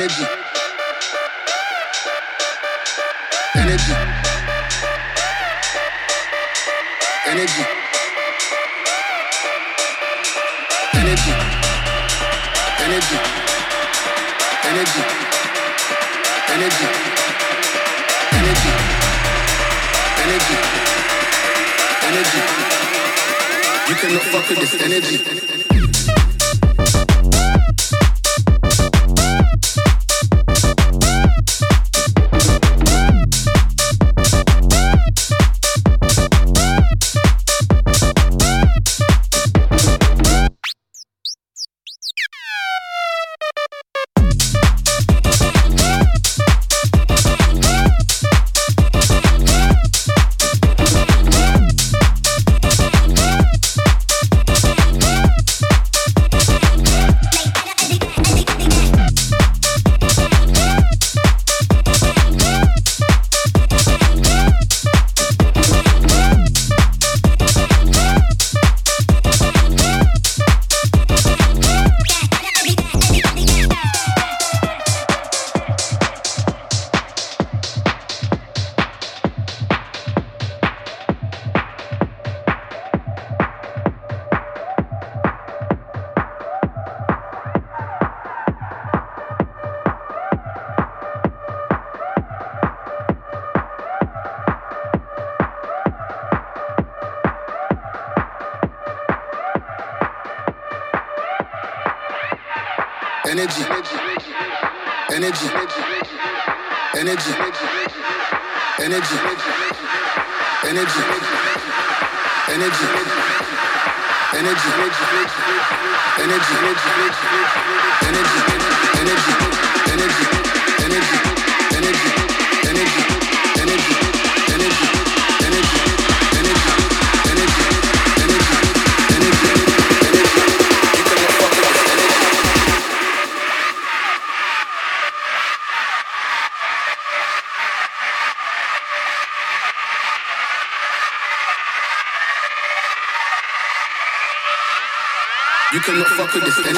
Energy. Energy. Energy. Energy. Energy. Energy. Energy. Energy. Energy. Energy. You cannot fuck with this energy. Fuck with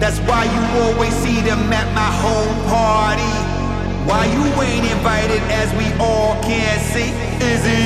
That's why you always see them at my home party. Why you ain't invited as we all can see? Is it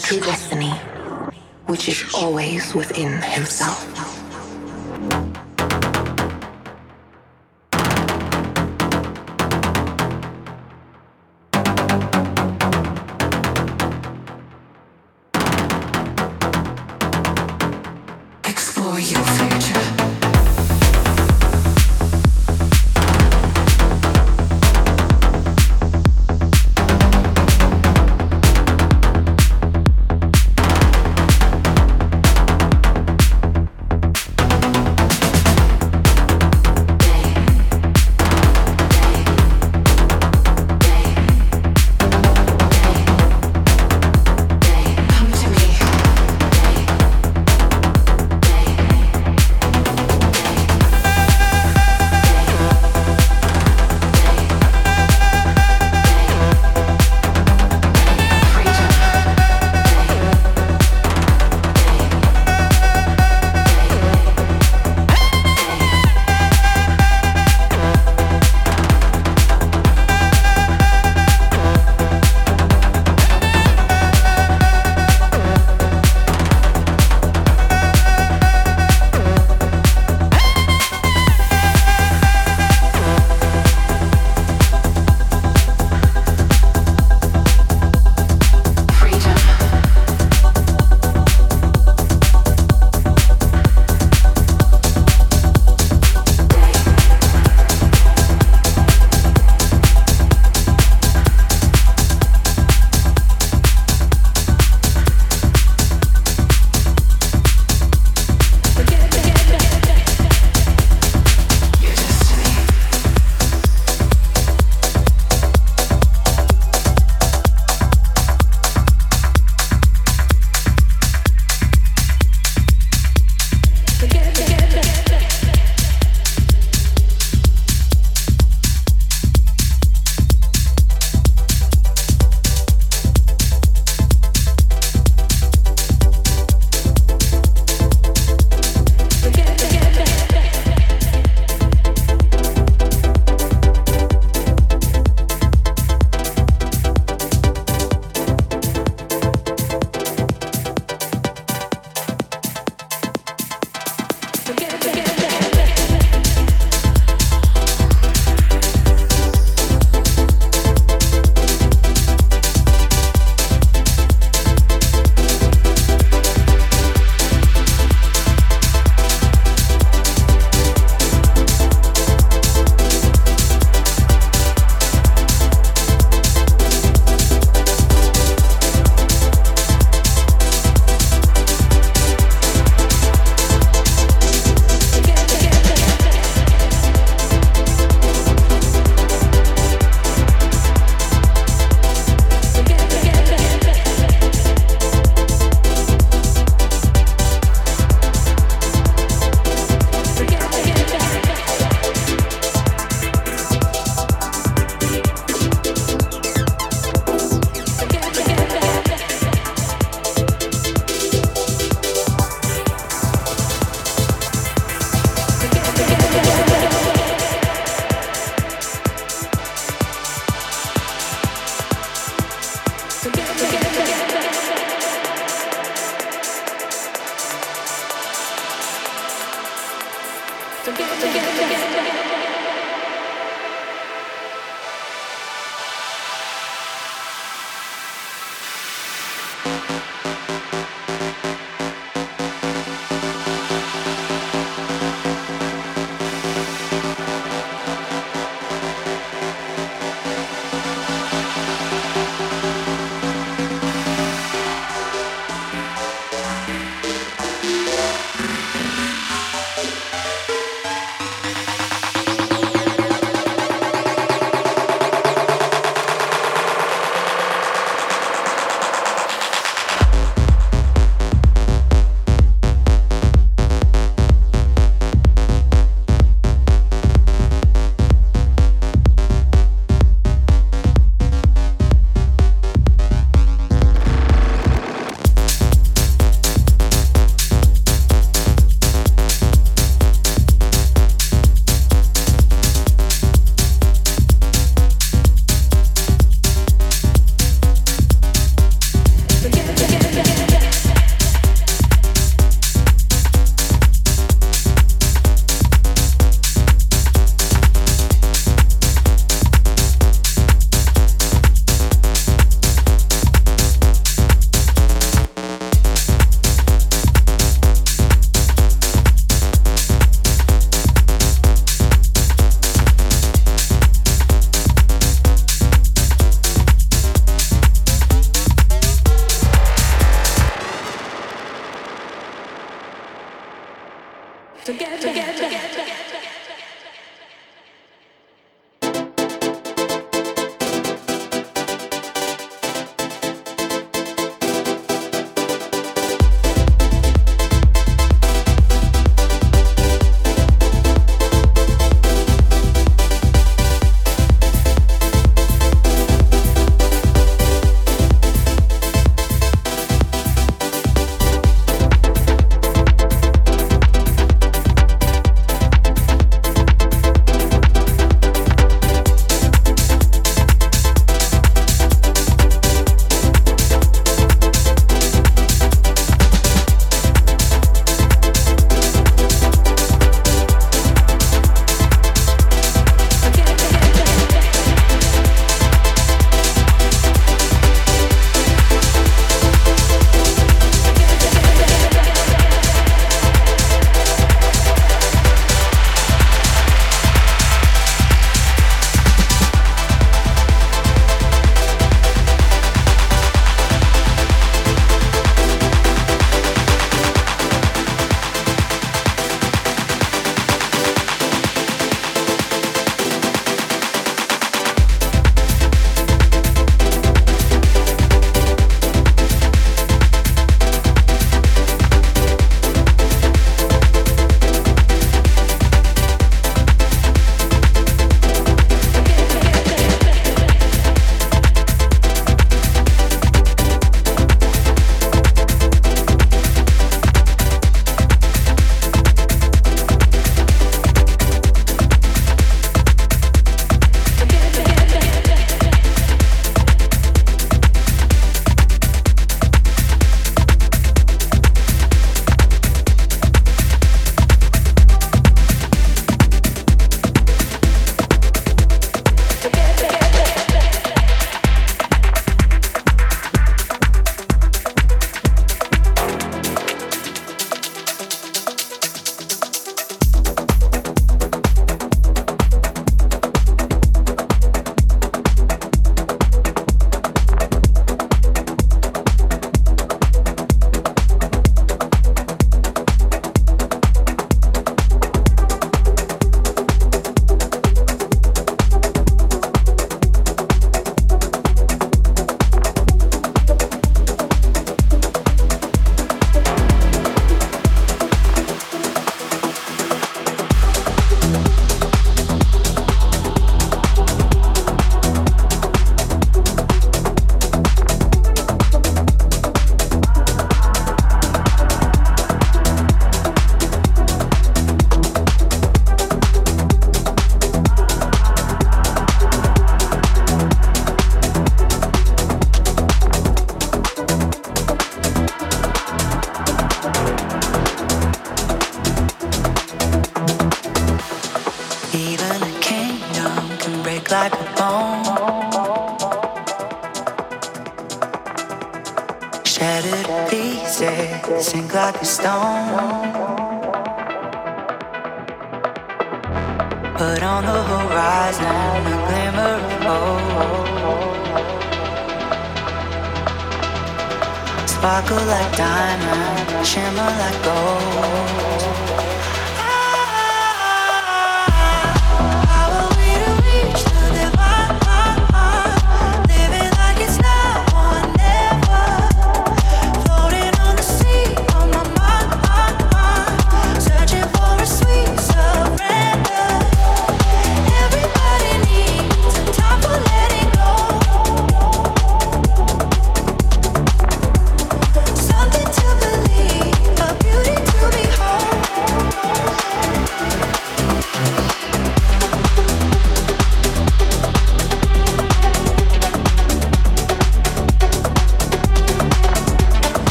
true destiny, which is always within himself.